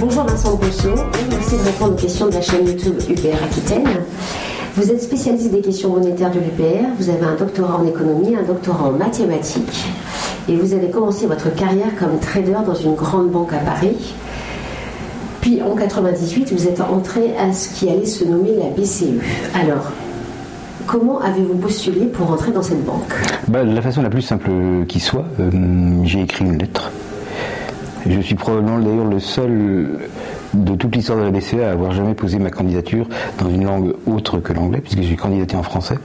Bonjour Vincent Rousseau, merci de répondre aux questions de la chaîne YouTube UPR Aquitaine. Vous êtes spécialiste des questions monétaires de l'UPR, vous avez un doctorat en économie, un doctorat en mathématiques, et vous avez commencé votre carrière comme trader dans une grande banque à Paris. Puis en 98, vous êtes entré à ce qui allait se nommer la BCE. Alors, comment avez-vous postulé pour entrer dans cette banque? Bah, La façon la plus simple qui soit, euh, j'ai écrit une lettre. Je suis probablement d'ailleurs le seul de toute l'histoire de la BCE à avoir jamais posé ma candidature dans une langue autre que l'anglais, puisque j'ai candidaté en français.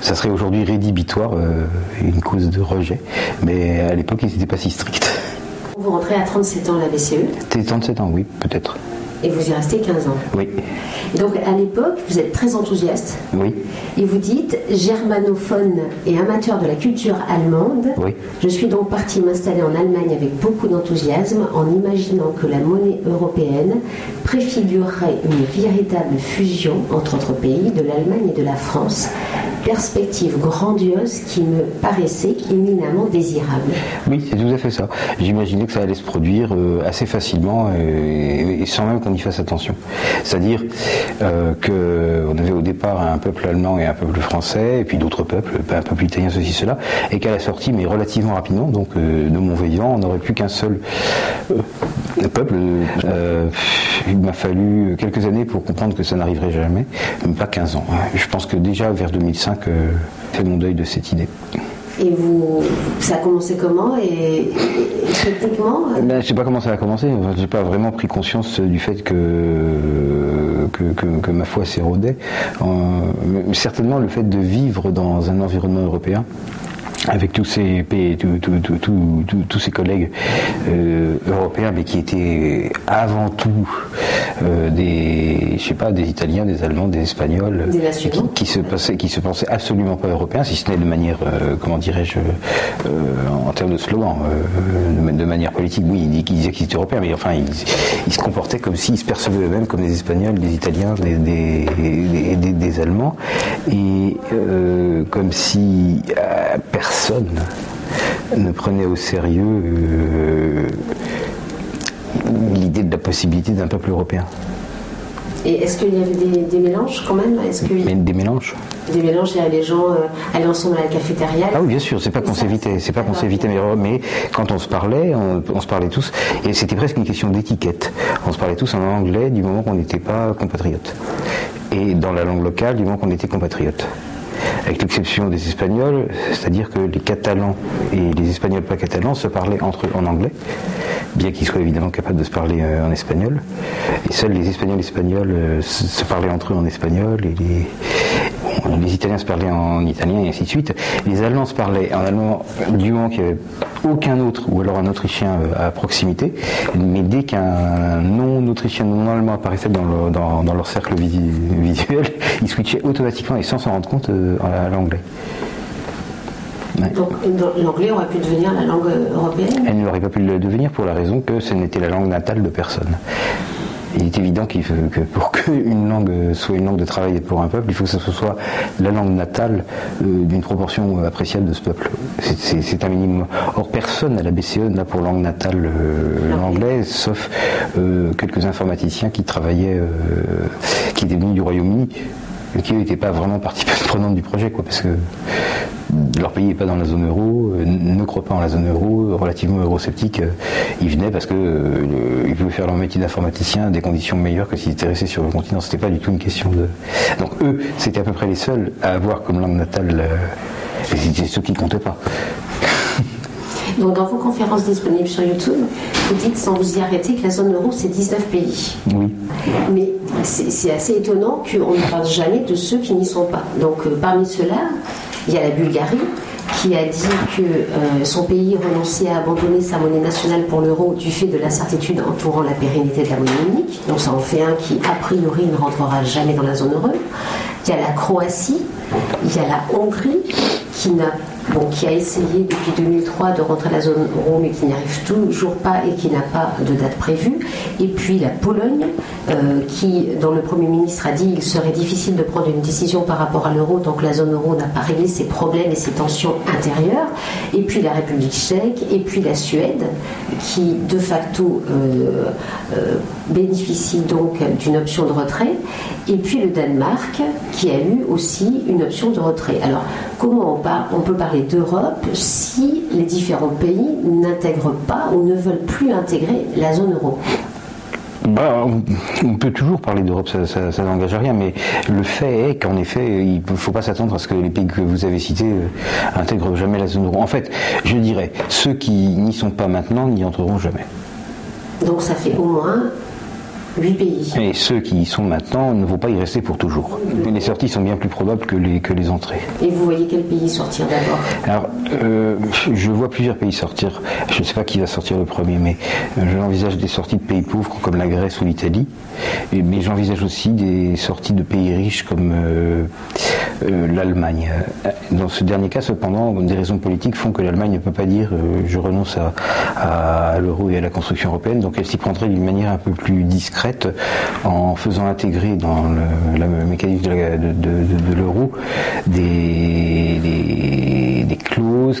Ça serait aujourd'hui rédhibitoire, euh, une cause de rejet, mais à l'époque, ils n'étaient pas si stricts. Vous rentrez à 37 ans à la BCE C'était 37 ans, oui, peut-être. Et vous y restez 15 ans Oui. donc à l'époque, vous êtes très enthousiaste. Oui. Et vous dites, germanophone et amateur de la culture allemande, Oui. je suis donc parti m'installer en Allemagne avec beaucoup d'enthousiasme en imaginant que la monnaie européenne préfigurerait une véritable fusion entre notre pays, de l'Allemagne et de la France, perspective grandiose qui me paraissait éminemment désirable. Oui, c'est tout à fait ça. J'imaginais que ça allait se produire euh, assez facilement et, et sans même qu'on y fasse attention. C'est-à-dire euh, qu'on avait au départ un peuple allemand et un peuple français, et puis d'autres peuples, un peuple italien, ceci, cela, et qu'à la sortie, mais relativement rapidement, donc euh, de mon vivant, on n'aurait plus qu'un seul euh, peuple. Euh, il m'a fallu quelques années pour comprendre que ça n'arriverait jamais, même pas 15 ans. Je pense que déjà vers 2005, euh, fait mon deuil de cette idée. Et vous, ça a commencé comment et, techniquement euh, Ben, je sais pas comment ça a commencé. J'ai pas vraiment pris conscience du fait que que, ma foi s'érodait. Euh, certainement le fait de vivre dans un environnement européen. Avec tous ces pays, tous- tous- tous- ces collègues euh, européens, mais qui étaient avant tout euh, des, je sais pas, des Italiens, des Allemands, des Espagnols, Des qui, qui se passaient, qui se pensaient absolument pas européens, si ce n'est de manière, euh, comment dirais-je, euh, en termes de slogan, de, de manière politique. Oui, ils, ils disaient qu'ils étaient européens, mais enfin, ils, ils se comportaient comme s'ils se percevaient eux-mêmes comme des Espagnols, des Italiens, des, des, des- Allemands, et comme si personne ne prenait au sérieux l'idée de la possibilité d'un peuple européen. Et est-ce qu'il y avait des, des mélanges quand même? Est-ce Mais des mélanges. des mélanges il y a les gens euh, allaient ensemble à la cafétéria Ah oui, bien sûr, c'est pas qu'on s'évitait, c'est pas qu'on s'évitait, mais, mais quand on se parlait, on, on se parlait tous, et c'était presque une question d'étiquette. On se parlait tous en anglais du moment qu'on n'était pas compatriotes. Et dans la langue locale du moment qu'on était compatriotes. Avec l'exception des Espagnols, c'est-à-dire que les Catalans et les Espagnols pas catalans se parlaient entre eux en anglais, bien qu'ils soient évidemment capables de se parler euh, en espagnol. Et seuls les Espagnols espagnols euh, se, se parlaient entre eux en espagnol, et les Italiens se parlaient en italien, et ainsi de suite. Les Allemands se parlaient en allemand du moment qu'il n'y avait aucun autre, ou alors un Autrichien euh, à proximité. Mais dès qu'un non-Autrichien, non-Allemand apparaissait dans, le- dans- dans leur cercle visuel, ils switchaient automatiquement et sans s'en rendre compte euh, à l'anglais. Ouais. Donc l'anglais aurait pu devenir la langue euh, européenne? Elle n'aurait pas pu le devenir pour la raison que ce n'était la langue natale de personne. Il est évident qu'il faut que pour qu'une langue soit une langue de travail pour un peuple, il faut que ce soit la langue natale euh, d'une proportion appréciable de ce peuple. C'est- un minimum. Or, personne à la BCE n'a pour langue natale euh, l'anglais, sauf euh, quelques informaticiens qui travaillaient, euh, qui étaient venus du Royaume-Uni, mais qui n'étaient pas vraiment partie prenante du projet, quoi, parce que leur pays n'est pas dans la zone euro, euh, ne croit pas en la zone euro, relativement eurosceptique. euh, Ils venaient parce que euh, le- ils pouvaient faire leur métier d'informaticien à des conditions meilleures que s'ils étaient restés sur le continent. C'était pas du tout une question de. Donc eux, c'était à peu près les seuls à avoir comme langue natale. euh, et c'était ceux qui comptaient pas. Donc dans vos conférences disponibles sur YouTube, vous dites sans vous y arrêter que la zone euro c'est 19 pays. Oui. Mais c'est c'est assez étonnant qu'on ne parle jamais de ceux qui n'y sont pas. Donc euh, parmi ceux-là, il y a la Bulgarie qui a dit que euh, son pays renonçait à abandonner sa monnaie nationale pour l'euro du fait de l'incertitude entourant la pérennité de la monnaie unique. Donc ça en fait un qui a priori ne rentrera jamais dans la zone euro. Il y a la Croatie, il y a la Hongrie qui n'a qui a essayé depuis 2003 de rentrer à la zone euro, mais qui n'y arrive toujours pas et qui n'a pas de date prévue. Et puis la Pologne, euh, qui, dont le Premier ministre a dit qu'il serait difficile de prendre une décision par rapport à l'euro tant que la zone euro n'a pas réglé ses problèmes et ses tensions intérieures. Et puis la République tchèque, et puis la Suède, qui de facto euh, euh, bénéficie donc d'une option de retrait. Et puis le Danemark, qui a eu aussi une option de retrait. Alors, comment on, on peut parler d'Europe si les différents pays n'intègrent pas ou ne veulent plus intégrer la zone euro bah, on peut toujours parler d'Europe, ça, n'engage à rien, mais le fait est qu'en effet, il ne faut pas s'attendre à ce que les pays que vous avez cités euh, intègrent jamais la zone euro. En fait, je dirais, ceux qui n'y sont pas maintenant n'y entreront jamais. Donc ça fait au moins 8 pays. Et ceux qui y sont maintenant ne vont pas y rester pour toujours. Les sorties sont bien plus probables que les, que les entrées. Et vous voyez quel pays sortir d'abord? Alors, euh, je vois plusieurs pays sortir. Je ne sais pas qui va sortir le premier, mais euh, j'envisage des sorties de pays pauvres comme la Grèce ou l'Italie. Mais j'envisage aussi des sorties de pays riches comme euh, l'Allemagne. Dans ce dernier cas, cependant, des raisons politiques font que l'Allemagne ne peut pas dire je renonce à, à l'euro et à la construction européenne, donc elle s'y prendrait d'une manière un peu plus discrète en faisant intégrer dans le, mécanisme de, l'euro des,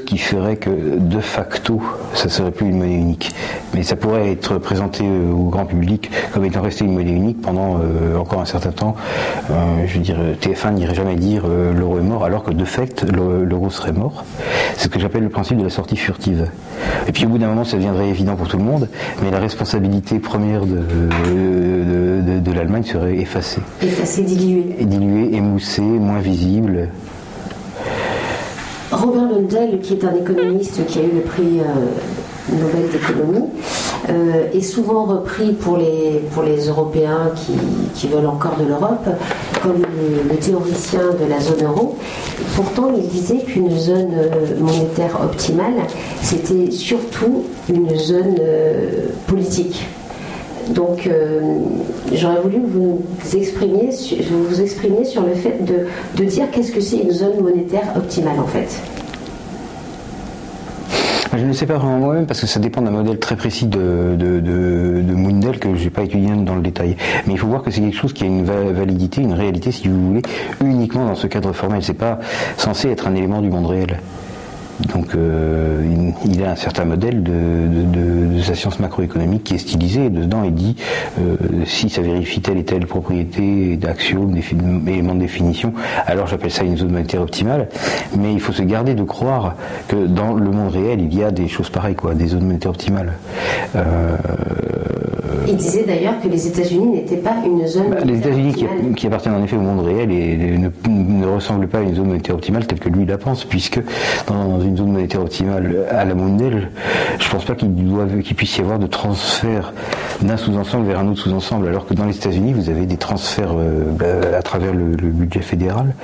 qui feraient que de facto ça serait plus une monnaie unique. Mais ça pourrait être présenté au grand public comme étant resté une monnaie unique pendant euh, encore un certain temps. Euh, je veux dire, TF1 n'irait jamais dire euh, l'euro est mort alors que de fait l'euro serait mort. C'est ce que j'appelle le principe de la sortie furtive. Et puis au bout d'un moment ça deviendrait évident pour tout le monde, mais la responsabilité première de de, l'Allemagne serait effacée. Effacée, diluée. Diluée, émoussée, moins visible. Robert Lundell, qui est un économiste qui a eu le prix euh, Nobel d'économie, euh, est souvent repris pour les, Européens qui, veulent encore de l'Europe comme le, théoricien de la zone euro. Pourtant, il disait qu'une zone euh, monétaire optimale, c'était surtout une zone politique. Donc, euh, j'aurais voulu vous exprimer, vous exprimer sur le fait de, dire qu'est-ce que c'est une zone monétaire optimale en fait. Je ne sais pas vraiment moi-même parce que ça dépend d'un modèle très précis de, de, Mundell que je n'ai pas étudié dans le détail. Mais il faut voir que c'est quelque chose qui a une validité, une réalité, si vous voulez, uniquement dans ce cadre formel. C'est pas censé être un élément du monde réel. Donc euh, il, a un certain modèle de, sa science macroéconomique qui est stylisé et dedans il dit euh, si ça vérifie telle et telle propriété d'axiome, éléments de définition, alors j'appelle ça une zone monétaire optimale. Mais il faut se garder de croire que dans le monde réel il y a des choses pareilles, quoi, des zones monétaires optimales. Euh, il disait d'ailleurs que les États-Unis n'étaient pas une zone. Bah, les États-Unis qui, appartiennent en effet au monde réel et ne, ressemblent pas à une zone monétaire optimale telle que lui la pense, puisque dans une zone monétaire optimale à la mondiale, je ne pense pas qu'il puisse y avoir de transfert d'un sous-ensemble vers un autre sous-ensemble, alors que dans les États-Unis, vous avez des transferts euh, bah, à travers le, budget fédéral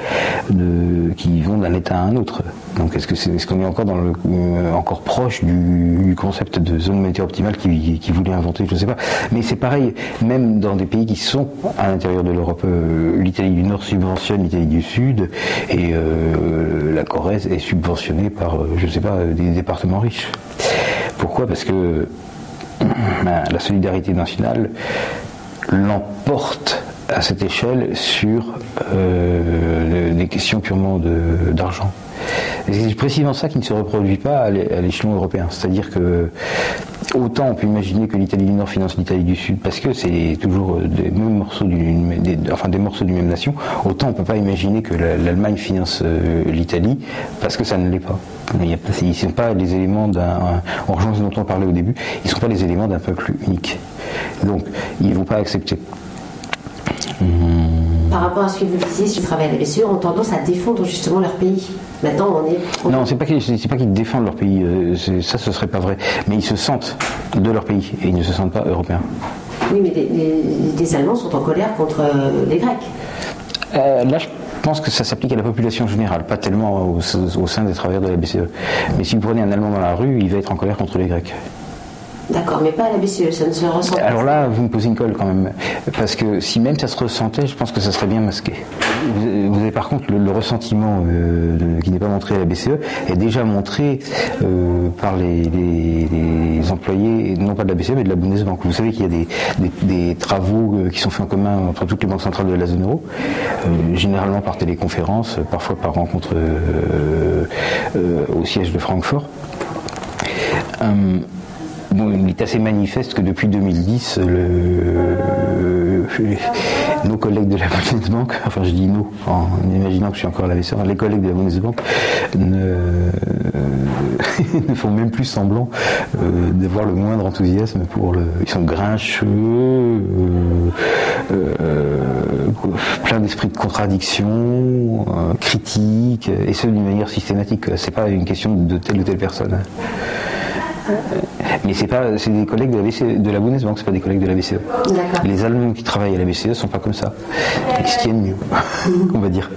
qui vont d'un État à un autre. Donc est-ce est, qu'on est encore dans le, euh, encore proche du, concept de zone monétaire optimale qui, qui voulait inventer Je ne sais pas. Mais c'est pareil, même dans des pays qui sont à l'intérieur de l'Europe. Euh, L'Italie du Nord subventionne l'Italie du Sud et euh, la Corrèze est subventionnée par, je ne sais pas, des départements riches. Pourquoi? Parce que ben, la solidarité nationale l'emporte à cette échelle sur des questions purement d'argent. c'est précisément ça qui ne se reproduit pas à l'échelon européen. C'est-à-dire que autant on peut imaginer que l'Italie du Nord finance l'Italie du Sud parce que c'est toujours des mêmes morceaux des, enfin des morceaux d'une même nation, autant on peut pas imaginer que l'Allemagne finance euh, l'Italie parce que ça ne l'est pas. Ils ne sont pas les éléments d'un, rejoint ce dont on parlait au début, ils ne sont pas les éléments d'un peuple unique. Donc ils ne vont pas accepter. Par rapport à ce que vous disiez sur le travail à la BCE, ont tendance à défendre justement leur pays. Maintenant, on est. Non, c'est pas qu'ils, c'est pas qu'ils défendent leur pays. Euh, ça, ce serait pas vrai. Mais ils se sentent de leur pays et ils ne se sentent pas européens. Oui, mais les, Allemands sont en colère contre euh, les Grecs. Euh, là, je pense que ça s'applique à la population générale, pas tellement au, sein des travailleurs de la BCE. Mais si vous prenez un Allemand dans la rue, il va être en colère contre les Grecs. D'accord, mais pas à la BCE, ça ne se ressent pas. Alors là, vous me posez une colle quand même. Parce que si même ça se ressentait, je pense que ça serait bien masqué. Vous, avez par contre le, ressentiment euh, qui n'est pas montré à la BCE est déjà montré euh, par les, employés, non pas de la BCE, mais de la Bundesbank. Vous savez qu'il y a des, travaux euh, qui sont faits en commun entre toutes les banques centrales de la zone euro, généralement par téléconférence, parfois par rencontre au siège de Francfort il est assez manifeste que depuis 2010, nos collègues de la Bundesbank, enfin je dis nous, en imaginant que je suis encore à la vaisselle, les collègues de la Bundesbank ne, ne font même plus semblant euh, d'avoir le moindre enthousiasme pour le. Ils sont grincheux, euh, euh, plein d'esprit de contradiction, critique, et ce d'une manière systématique. C'est pas une question de telle ou telle personne. Mais c'est pas, c'est des collègues de la, BCE, de la Bundesbank, c'est pas des collègues de la BCE. Les Allemands qui travaillent à la BCE sont pas comme ça. Ils se tiennent mieux, on va dire.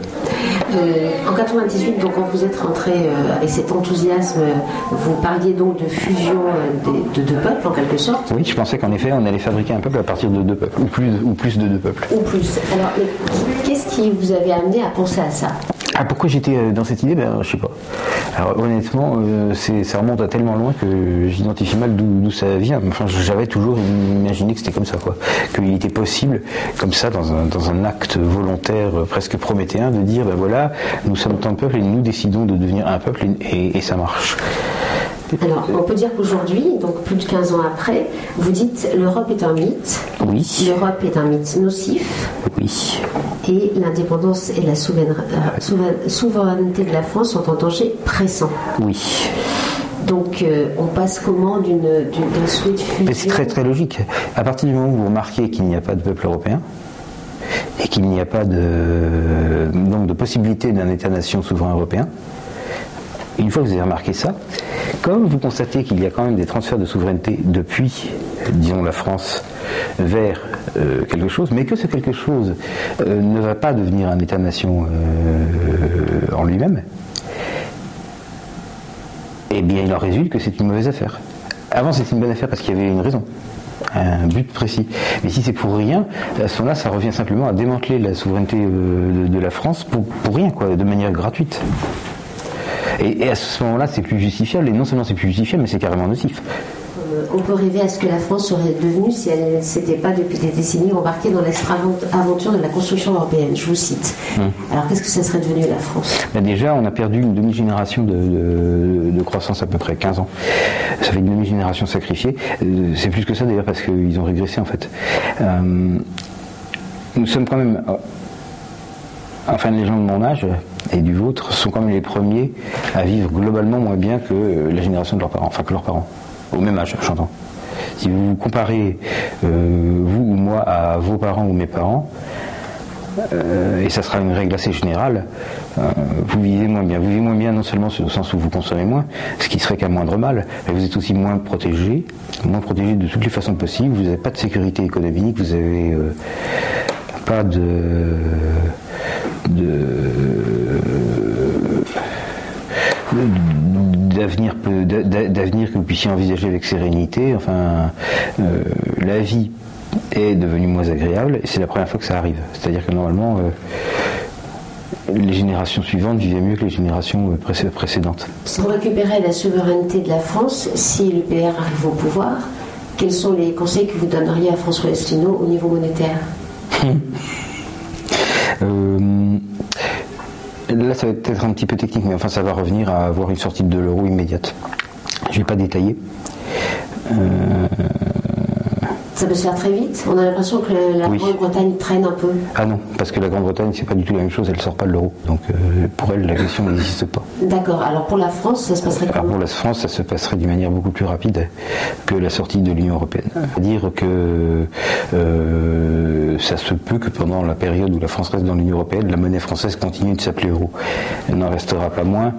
Euh, en 98, donc quand vous êtes rentré euh, avec cet enthousiasme, vous parliez donc de fusion euh, de, deux peuples en quelque sorte. Oui, je pensais qu'en effet on allait fabriquer un peuple à partir de deux peuples, ou plus, ou plus de deux peuples. Ou plus. Alors, qu'est-ce qui vous avait amené à penser à ça? Ah, pourquoi j'étais dans cette idée? Ben, Je sais pas. Alors honnêtement, ça remonte à tellement loin que j'identifie mal d'où ça vient. Enfin, j'avais toujours imaginé que c'était comme ça, quoi. Qu'il était possible, comme ça, dans un, acte volontaire presque prométhéen, de dire, ben voilà, nous sommes un peuple et nous décidons de devenir un peuple et, ça marche. Alors, on peut dire qu'aujourd'hui, donc plus de 15 ans après, vous dites l'Europe est un mythe. Oui. L'Europe est un mythe nocif. Oui. Et l'indépendance et la euh, souveraineté de la France sont en danger pressant. Oui. Donc euh, on passe comment d'une suite fusion? C'est très très logique. À partir du moment où vous remarquez qu'il n'y a pas de peuple européen, et qu'il n'y a pas de, donc de possibilité d'un État-nation souverain européen, une fois que vous avez remarqué ça, comme vous constatez qu'il y a quand même des transferts de souveraineté depuis, disons, la France vers euh, quelque chose, mais que ce quelque chose euh, ne va pas devenir un État-nation euh, en lui-même, eh bien il en résulte que c'est une mauvaise affaire. Avant c'était une bonne affaire parce qu'il y avait une raison un but précis. Mais si c'est pour rien, à ce moment-là, ça revient simplement à démanteler la souveraineté de, la France pour, rien, quoi, de manière gratuite. Et, à ce moment-là, c'est plus justifiable, et non seulement c'est plus justifiable, mais c'est carrément nocif. Euh, on peut rêver à ce que la France serait devenue si elle ne s'était pas depuis des décennies embarquée dans l'extra-aventure de la construction européenne. Je vous cite. Hum. Alors qu'est-ce que ça serait devenu la France? Ben Déjà, on a perdu une demi-génération de, croissance à peu près 15 ans. Ça fait une demi-génération sacrifiée. Euh, c'est plus que ça d'ailleurs parce qu'ils ont régressé en fait. Euh, nous sommes quand même enfin les gens de mon âge et du vôtre sont quand même les premiers à vivre globalement moins bien que la génération de leurs parents, enfin que leurs parents au même âge, j'entends. Si vous comparez euh, vous ou moi à vos parents ou mes parents, euh, et ça sera une règle assez générale, euh, vous vivez moins bien. Vous vivez moins bien non seulement au sens où vous consommez moins, ce qui serait qu'un moindre mal, mais vous êtes aussi moins protégé, moins protégé de toutes les façons possibles, vous n'avez pas de sécurité économique, vous n'avez pas de d'avenir d'avenir que vous puissiez envisager avec sérénité. Enfin, euh, la vie est devenue moins agréable et c'est la première fois que ça arrive. C'est-à-dire que normalement, euh, les générations suivantes vivaient mieux que les générations euh, précédentes. Pour récupérer la souveraineté de la France, si l'UPR arrive au pouvoir, quels sont les conseils que vous donneriez à François Asselineau au niveau monétaire? Là, ça va être un petit peu technique, mais enfin, ça va revenir à avoir une sortie de l'euro immédiate. Je ne vais pas détailler. Euh, ça peut se faire très vite On a l'impression que la Grande-Bretagne traîne un peu. Ah non, parce que la Grande-Bretagne, c'est pas du tout la même chose, elle ne sort pas de l'euro. Donc euh, pour elle, la question n'existe pas. D'accord, alors pour la France, ça se passerait comment Pour la France, ça se passerait d'une manière beaucoup plus rapide que la sortie de l'Union Européenne. C'est-à-dire que euh, ça se peut que pendant la période où la France reste dans l'Union Européenne, la monnaie française continue de s'appeler euro. Elle n'en restera pas moins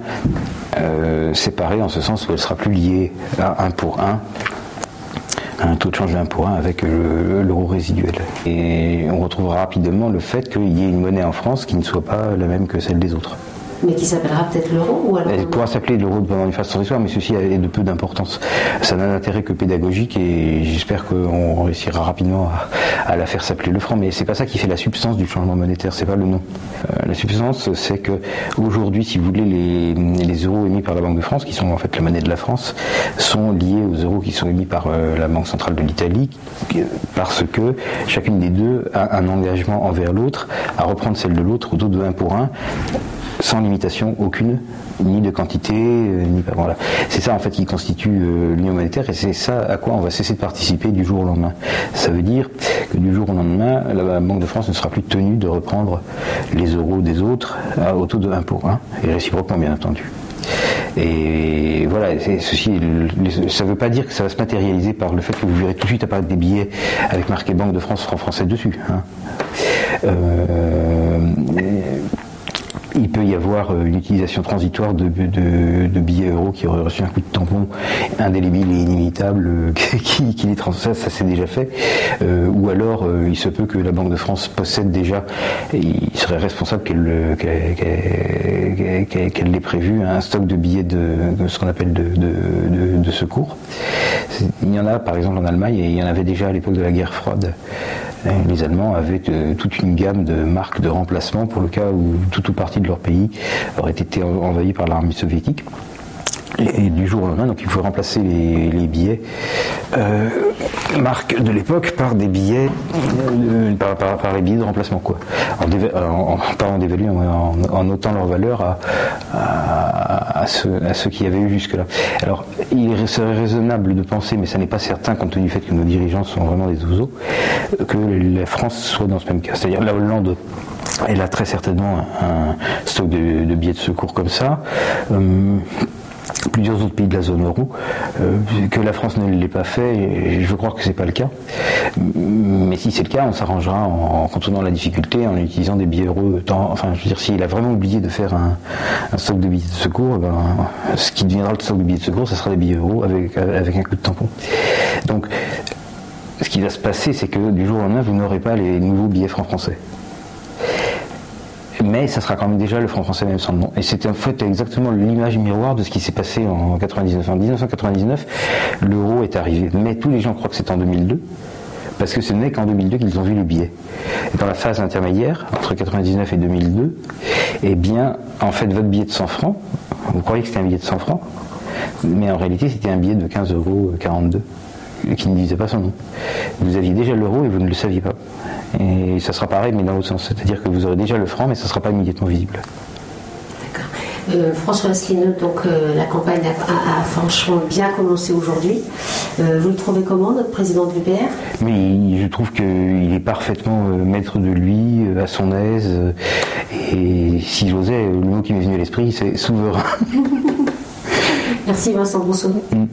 euh, séparée en ce sens où elle sera plus liée à un pour un un taux de change 1 pour 1 avec l'euro résiduel. Et on retrouvera rapidement le fait qu'il y ait une monnaie en France qui ne soit pas la même que celle des autres. Mais qui s'appellera peut-être l'euro ou alors Elle pourra s'appeler l'euro pendant une phase transitoire, mais ceci est de peu d'importance. Ça n'a d'intérêt que pédagogique et j'espère qu'on réussira rapidement à, la faire s'appeler le franc. Mais c'est pas ça qui fait la substance du changement monétaire, c'est pas le nom. Euh, la substance, c'est que aujourd'hui, si vous voulez, les, les, euros émis par la Banque de France, qui sont en fait la monnaie de la France, sont liés aux euros qui sont émis par euh, la Banque centrale de l'Italie, parce que chacune des deux a un engagement envers l'autre à reprendre celle de l'autre au taux de 1 pour 1 sans limitation aucune, ni de quantité, euh, ni. Voilà. C'est ça en fait qui constitue euh, l'union monétaire et c'est ça à quoi on va cesser de participer du jour au lendemain. Ça veut dire que du jour au lendemain, la Banque de France ne sera plus tenue de reprendre les euros des autres au taux de 1 pour 1, et réciproquement bien entendu. Et voilà, ceci, ça ne veut pas dire que ça va se matérialiser par le fait que vous verrez tout de suite apparaître des billets avec marqué Banque de France, franc français dessus. Hein. Euh, il peut y avoir euh, une utilisation transitoire de, billets euros qui auraient reçu un coup de tampon indélébile et inimitable euh, qui, les ça, ça s'est déjà fait. Euh, ou alors, il se peut que la Banque de France possède déjà, et il serait responsable qu'elle qu'elle l'ait prévu, un stock de billets de, ce qu'on appelle de, secours. Il y en a par exemple en Allemagne et il y en avait déjà à l'époque de la guerre froide. Les Allemands avaient euh, toute une gamme de marques de remplacement pour le cas où tout ou partie de leur pays aurait été envahi par l'armée soviétique. Et du jour au lendemain, donc il faut remplacer les, billets euh, marques de l'époque par des billets, euh, par, les billets de remplacement quoi. En, pas en dévaluant, en, leur valeur à, à, ceux, qui avaient eu jusque-là. Alors, il serait raisonnable de penser, mais ça n'est pas certain compte tenu du fait que nos dirigeants sont vraiment des oiseaux, que la France soit dans ce même cas. C'est-à-dire la Hollande elle a très certainement un stock de, billets de secours comme ça. Euh, plusieurs autres pays de la zone euro, euh, que la France ne l'ait pas fait, je crois que c'est pas le cas. Mais si c'est le cas, on s'arrangera en, contournant la difficulté, en utilisant des billets euros. enfin, je veux dire, s'il a vraiment oublié de faire un, stock de billets de secours, ben, ce qui deviendra le stock de billets de secours, ce sera des billets euros avec, avec un coup de tampon. Donc, ce qui va se passer, c'est que du jour au lendemain, vous n'aurez pas les nouveaux billets francs français mais ça sera quand même déjà le franc français même sans nom. Et c'était en fait exactement l'image miroir de ce qui s'est passé en 99. En 1999, l'euro est arrivé, mais tous les gens croient que c'est en 2002 parce que ce n'est qu'en 2002 qu'ils ont vu le billet. Et dans la phase intermédiaire, entre 99 et 2002, eh bien, en fait, votre billet de 100 francs, vous croyez que c'était un billet de 100 francs, mais en réalité, c'était un billet de 15,42 euros qui ne disait pas son nom. Vous aviez déjà l'euro et vous ne le saviez pas. Et ça sera pareil, mais dans l'autre sens. C'est-à-dire que vous aurez déjà le franc, mais ça ne sera pas immédiatement visible. D'accord. Euh, François Asselineau, donc euh, la campagne a, franchement bien commencé aujourd'hui. Euh, vous le trouvez comment, notre président de l'UPR Mais je trouve qu'il est parfaitement maître de lui, à son aise. et si j'osais, le mot qui m'est venu à l'esprit, c'est souverain. Merci Vincent Brousseau. Mm.